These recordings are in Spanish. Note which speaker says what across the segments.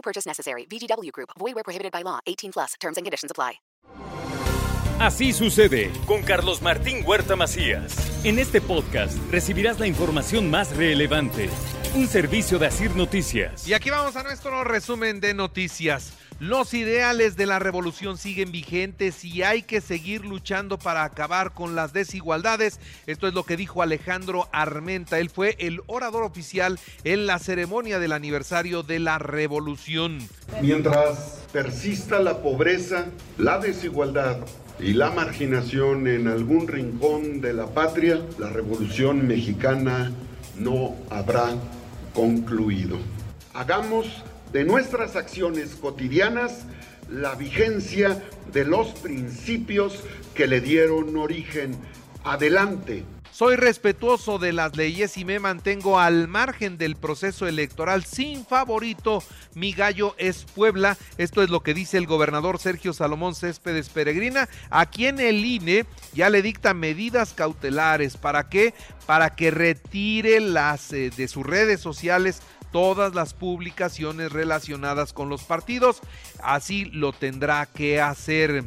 Speaker 1: No purchase necessary. VGW Group. Void where prohibited by law. 18 plus. Terms and conditions apply.
Speaker 2: Así sucede con Carlos Martín Huerta Macías. En este podcast recibirás la información más relevante. Un servicio de Asir Noticias.
Speaker 3: Y aquí vamos a nuestro resumen de noticias. Los ideales de la revolución siguen vigentes y hay que seguir luchando para acabar con las desigualdades. Esto es lo que dijo Alejandro Armenta. Él fue el orador oficial en la ceremonia del aniversario de la revolución.
Speaker 4: Mientras persista la pobreza, la desigualdad y la marginación en algún rincón de la patria, la revolución mexicana no habrá concluido. Hagamos de nuestras acciones cotidianas la vigencia de los principios que le dieron origen. Adelante.
Speaker 3: Soy respetuoso de las leyes y me mantengo al margen del proceso electoral sin favorito. Mi gallo es Puebla. Esto es lo que dice el gobernador Sergio Salomón Céspedes Peregrina, a quien el INE ya le dicta medidas cautelares. ¿Para qué? Para que retire las eh, de sus redes sociales todas las publicaciones relacionadas con los partidos. Así lo tendrá que hacer.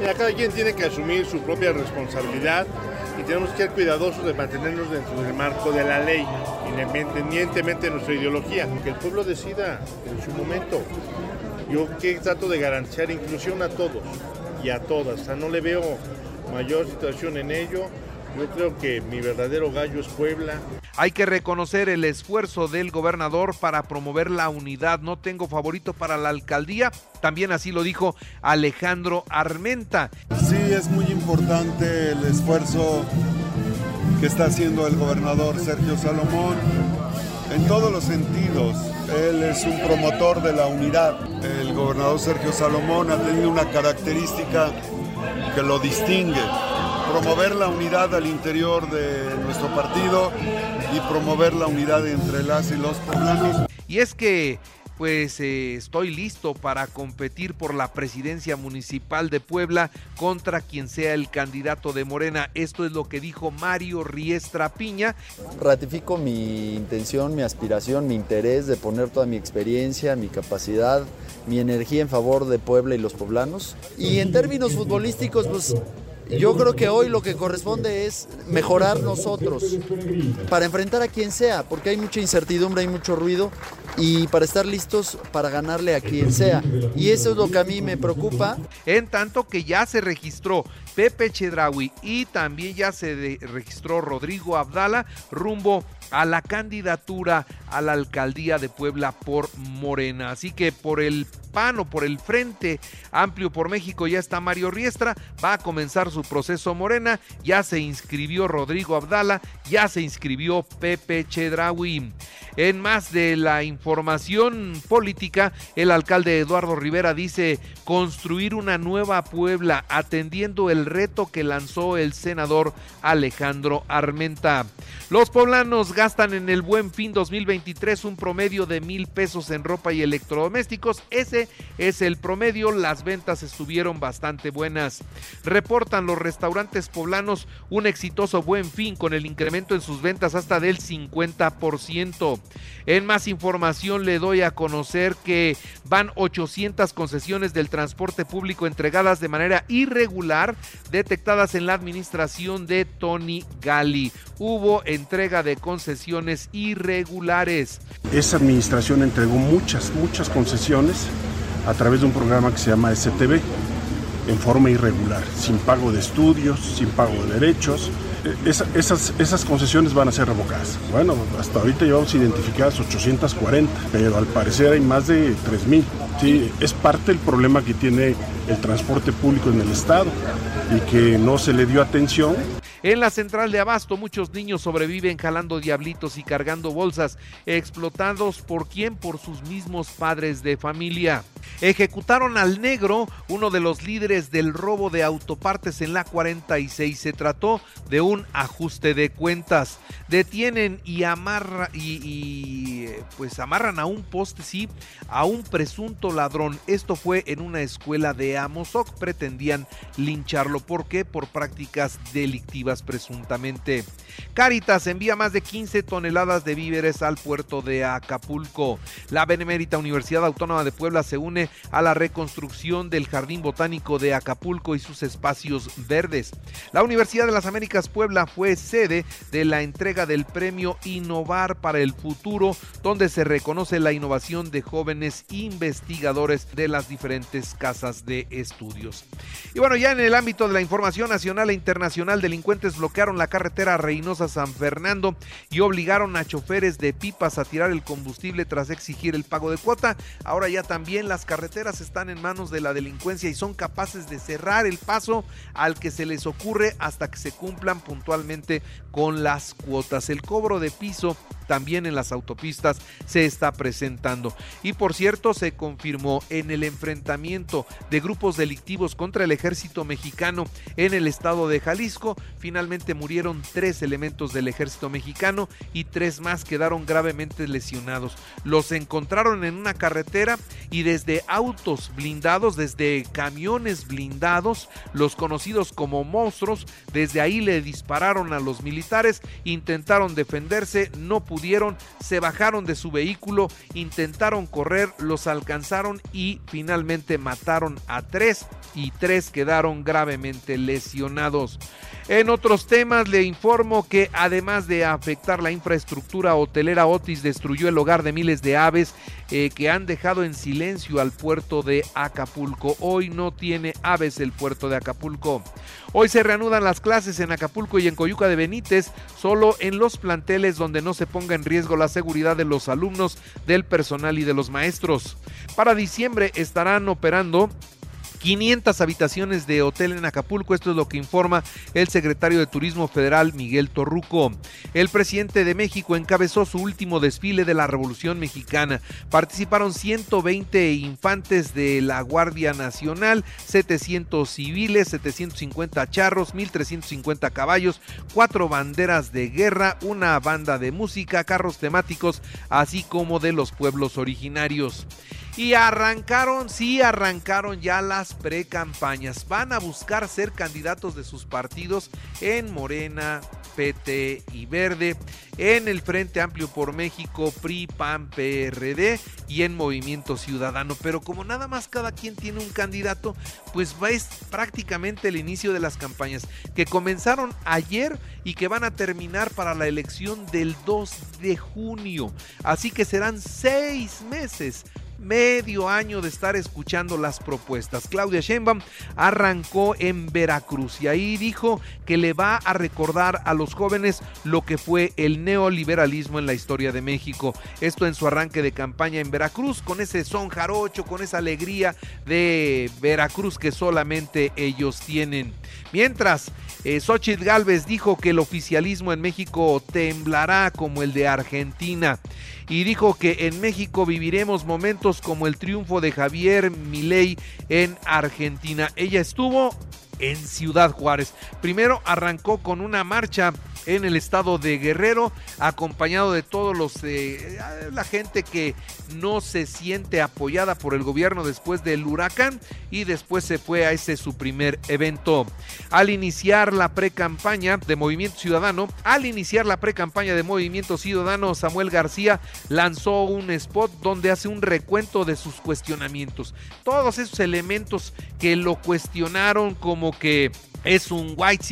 Speaker 5: Cada quien tiene que asumir su propia responsabilidad y tenemos que ser cuidadosos de mantenernos dentro del marco de la ley, independientemente de nuestra ideología, que el pueblo decida en su momento. Yo que trato de garantizar inclusión a todos y a todas, o sea, no le veo mayor situación en ello. Yo creo que mi verdadero gallo es Puebla.
Speaker 3: Hay que reconocer el esfuerzo del gobernador para promover la unidad. No tengo favorito para la alcaldía. También así lo dijo Alejandro Armenta.
Speaker 6: Sí, es muy importante el esfuerzo que está haciendo el gobernador Sergio Salomón en todos los sentidos. Él es un promotor de la unidad. El gobernador Sergio Salomón ha tenido una característica que lo distingue promover la unidad al interior de nuestro partido y promover la unidad entre las y los poblanos.
Speaker 3: Y es que pues eh, estoy listo para competir por la presidencia municipal de Puebla contra quien sea el candidato de Morena. Esto es lo que dijo Mario Riestra Piña.
Speaker 7: Ratifico mi intención, mi aspiración, mi interés de poner toda mi experiencia, mi capacidad, mi energía en favor de Puebla y los poblanos. Y en términos futbolísticos, pues yo creo que hoy lo que corresponde es mejorar nosotros para enfrentar a quien sea, porque hay mucha incertidumbre, hay mucho ruido y para estar listos para ganarle a quien sea. Y eso es lo que a mí me preocupa.
Speaker 3: En tanto que ya se registró Pepe Chedraui y también ya se registró Rodrigo Abdala rumbo a la candidatura a la alcaldía de Puebla por Morena. Así que por el PAN o por el Frente Amplio por México ya está Mario Riestra, va a comenzar su proceso Morena, ya se inscribió Rodrigo Abdala, ya se inscribió Pepe Chedraui. En más de la información política, el alcalde Eduardo Rivera dice construir una nueva Puebla atendiendo el reto que lanzó el senador Alejandro Armenta. Los poblanos gastan en el Buen Fin 2023 un promedio de mil pesos en ropa y electrodomésticos. Ese es el promedio. Las ventas estuvieron bastante buenas. Reportan los restaurantes poblanos un exitoso Buen Fin con el incremento en sus ventas hasta del 50%. En más información le doy a conocer que van 800 concesiones del transporte público entregadas de manera irregular detectadas en la administración de Tony Gali. Hubo entrega de concesiones irregulares.
Speaker 8: Esa administración entregó muchas, muchas concesiones a través de un programa que se llama STB en forma irregular, sin pago de estudios, sin pago de derechos. esas, esas concesiones van a ser revocadas. Bueno, hasta ahorita llevamos identificadas 840, pero al parecer hay más de 3.000. Sí, es parte del problema que tiene el transporte público en el Estado y que no se le dio atención
Speaker 3: En la central de Abasto, muchos niños sobreviven jalando diablitos y cargando bolsas, explotados por quién? Por sus mismos padres de familia. Ejecutaron al negro, uno de los líderes del robo de autopartes en la 46. Se trató de un ajuste de cuentas. Detienen y amarra y, pues amarran a un poste, sí, a un presunto ladrón. Esto fue en una escuela de Amozoc. Pretendían lincharlo. ¿Por qué? Por prácticas delictivas presuntamente. Caritas envía más de 15 toneladas de víveres al puerto de Acapulco. La Benemérita Universidad Autónoma de Puebla se une a la reconstrucción del Jardín Botánico de Acapulco y sus espacios verdes. La Universidad de las Américas Puebla fue sede de la entrega del premio Innovar para el Futuro, donde se reconoce la innovación de jóvenes investigadores de las diferentes casas de estudios. Y bueno, ya en el ámbito de la información nacional e internacional, delincuentes bloquearon la carretera Reynosa San Fernando y obligaron a choferes de pipas a tirar el combustible tras exigir el pago de cuota. Ahora ya también las carreteras están en manos de la delincuencia y son capaces de cerrar el paso al que se les ocurre hasta que se cumplan puntualmente con las cuotas. El cobro de piso también en las autopistas se está presentando. Y por cierto, se confirmó en el enfrentamiento de grupos delictivos contra el ejército mexicano en el estado de Jalisco, finalmente murieron tres elementos del ejército mexicano y tres más quedaron gravemente lesionados. Los encontraron en una carretera y autos blindados, desde camiones blindados, los conocidos como monstruos, desde ahí le dispararon a los militares, intentaron defenderse, no pudieron, se bajaron de su vehículo, intentaron correr, los alcanzaron y finalmente mataron a tres y tres quedaron gravemente lesionados. En otros temas le informo que además de afectar la infraestructura hotelera, Otis destruyó el hogar de miles de aves eh, que han dejado en silencio al puerto de Acapulco. Hoy no tiene aves el puerto de Acapulco. Hoy se reanudan las clases en Acapulco y en Coyuca de Benítez, solo en los planteles donde no se ponga en riesgo la seguridad de los alumnos, del personal y de los maestros. Para diciembre estarán operando 500 habitaciones de hotel en Acapulco. Esto es lo que informa el secretario de Turismo Federal, Miguel Torruco. El presidente de México encabezó su último desfile de la Revolución Mexicana. Participaron 120 infantes de la Guardia Nacional, 700 civiles, 750 charros, 1350 caballos, cuatro banderas de guerra, una banda de música, carros temáticos, así como de los pueblos originarios. Y arrancaron, sí, arrancaron ya las precampañas. Van a buscar ser candidatos de sus partidos en Morena, PT y Verde, en el Frente Amplio por México, PRI, PAN, PRD y en Movimiento Ciudadano. Pero como nada más cada quien tiene un candidato, pues es prácticamente el inicio de las campañas que comenzaron ayer y que van a terminar para la elección del 2 de junio. Así que serán seis meses medio año de estar escuchando las propuestas. Claudia Sheinbaum arrancó en Veracruz y ahí dijo que le va a recordar a los jóvenes lo que fue el neoliberalismo en la historia de México. Esto en su arranque de campaña en Veracruz, con ese son jarocho, con esa alegría de Veracruz que solamente ellos tienen. Mientras, eh, Xochitl Galvez dijo que el oficialismo en México temblará como el de Argentina y dijo que en México viviremos momentos como el triunfo de Javier Milei en Argentina. Ella estuvo en Ciudad Juárez. Primero arrancó con una marcha en el estado de Guerrero, acompañado de todos los eh, la gente que no se siente apoyada por el gobierno después del huracán y después se fue a ese su primer evento. Al iniciar la pre-campaña de Movimiento Ciudadano, al iniciar la pre-campaña de Movimiento Ciudadano, Samuel García lanzó un spot donde hace un recuento de sus cuestionamientos. Todos esos elementos que lo cuestionaron como que es un white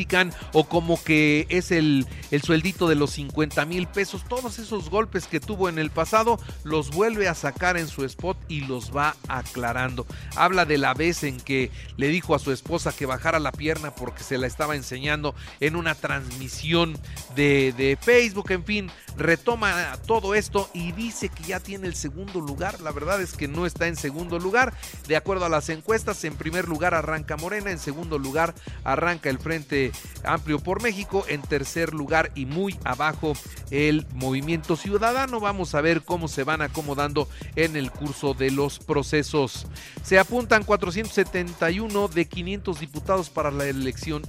Speaker 3: o como que es el, el sueldito de los 50 mil pesos. Todos esos golpes que tuvo en el pasado los vuelve a sacar en su spot y los va aclarando. Habla de la vez en que le dijo a su esposa que bajara la pierna porque se la estaba enseñando en una transmisión de, de Facebook. En fin, retoma todo esto y dice que ya tiene el segundo lugar. La verdad es que no está en segundo lugar. De acuerdo a las encuestas, en primer lugar arranca Morena, en segundo lugar arranca arranca el Frente Amplio por México. En tercer lugar y muy abajo el Movimiento Ciudadano. Vamos a ver cómo se van acomodando en el curso de los procesos. Se apuntan 471 de 500 diputados para la elección.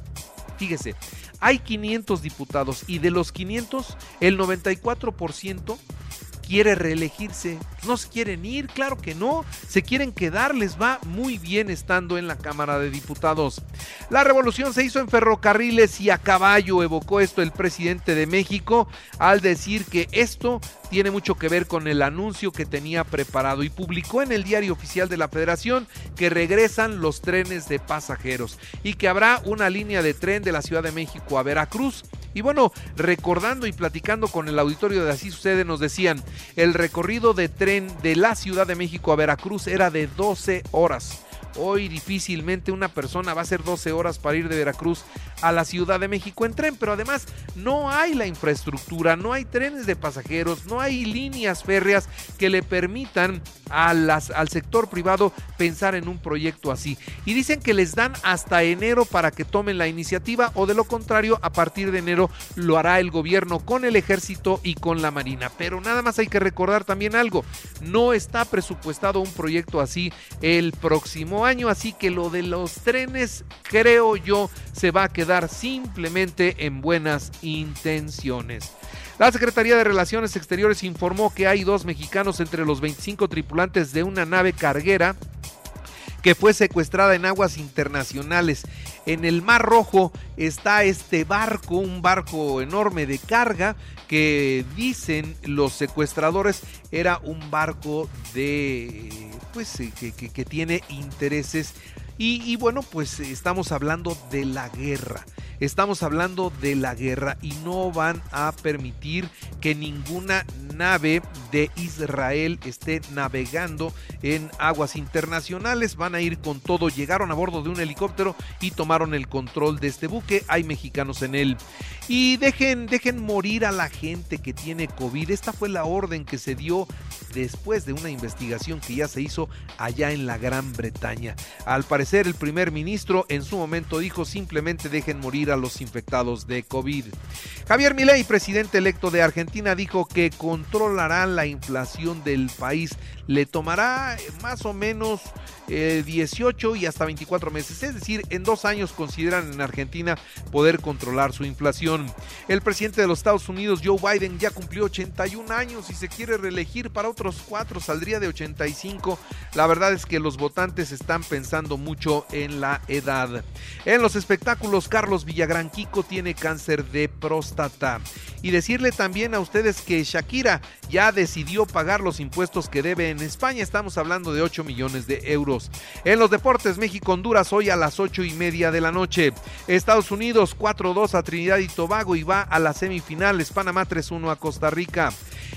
Speaker 3: Fíjese, hay 500 diputados y de los 500, el 94% quiere reelegirse. No se quieren ir, claro que no. Se quieren quedar, les va muy bien estando en la Cámara de Diputados. La revolución se hizo en ferrocarriles y a caballo, evocó esto el presidente de México al decir que esto tiene mucho que ver con el anuncio que tenía preparado y publicó en el diario oficial de la federación que regresan los trenes de pasajeros y que habrá una línea de tren de la Ciudad de México a Veracruz y bueno, recordando y platicando con el auditorio de Así Sucede, nos decían, el recorrido de tren de la Ciudad de México a Veracruz era de 12 horas. Hoy difícilmente una persona va a hacer 12 horas para ir de Veracruz a la Ciudad de México en tren, pero además no hay la infraestructura, no hay trenes de pasajeros, no hay líneas férreas que le permitan al sector privado pensar en un proyecto así. Y dicen que les dan hasta enero para que tomen la iniciativa o de lo contrario, a partir de enero lo hará el gobierno con el ejército y con la marina. Pero nada más hay que recordar también algo, no está presupuestado un proyecto así el próximo año, así que lo de los trenes creo yo se va a quedar simplemente en buenas intenciones. La Secretaría de Relaciones Exteriores informó que hay dos mexicanos entre los 25 tripulantes de una nave carguera que fue secuestrada en aguas internacionales. En el Mar Rojo está este barco, un barco enorme de carga que dicen los secuestradores era un barco de pues que, que, que tiene intereses y, bueno, pues estamos hablando de la guerra. Estamos hablando de la guerra y no van a permitir que ninguna nave de Israel esté navegando en aguas internacionales. Van a ir con todo. Llegaron a bordo de un helicóptero y tomaron el control de este buque. Hay mexicanos en él. Y dejen, dejen morir a la gente que tiene COVID. Esta fue la orden que se dio después de una investigación que ya se hizo allá en la Gran Bretaña. Al parecer el primer ministro en su momento dijo simplemente dejen morir a los infectados de COVID. Javier Milei, presidente electo de Argentina, dijo que controlará la inflación del país. Le tomará más o menos eh, 18 y hasta 24 meses. Es decir, en dos años consideran en Argentina poder controlar su inflación. El presidente de los Estados Unidos, Joe Biden, ya cumplió 81 años y se quiere reelegir para otros cuatro, saldría de 85. La verdad es que los votantes están pensando mucho en la edad. En los espectáculos, Carlos Villagrán Kiko tiene cáncer de próstata. Y decirle también a ustedes que Shakira ya decidió pagar los impuestos que debe en España. Estamos hablando de 8 millones de euros. En los deportes, México-Honduras hoy a las 8 y media de la noche. Estados Unidos 4-2 a Trinidad y Tobago y va a las semifinales. Panamá 3-1 a Costa Rica.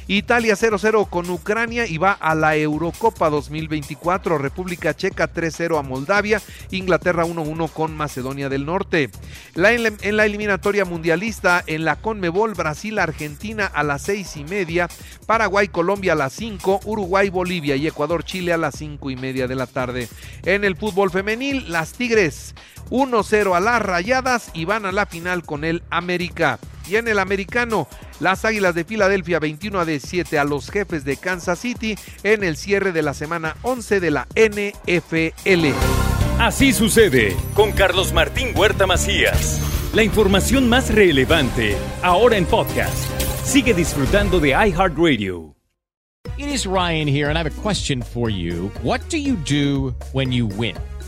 Speaker 3: Italia 0-0 con Ucrania y va a la Eurocopa 2024. República Checa 3-0 a Moldavia. Inglaterra 1-1 con Macedonia del Norte. La, en la eliminatoria mundialista en la Conmebol Brasil-Argentina a las 6 y media. Paraguay-Colombia a las 5. Uruguay-Bolivia y Ecuador-Chile a las 5 y media de la tarde. En el fútbol femenil, las Tigres 1-0 a las Rayadas y van a la final con el América. Y en el americano, las Águilas de Filadelfia 21 a 17 a los jefes de Kansas City en el cierre de la semana 11 de la NFL.
Speaker 2: Así sucede con Carlos Martín Huerta Macías. La información más relevante ahora en podcast. Sigue disfrutando de iHeartRadio.
Speaker 9: It is Ryan here and I have a question for you. What do you do when you win?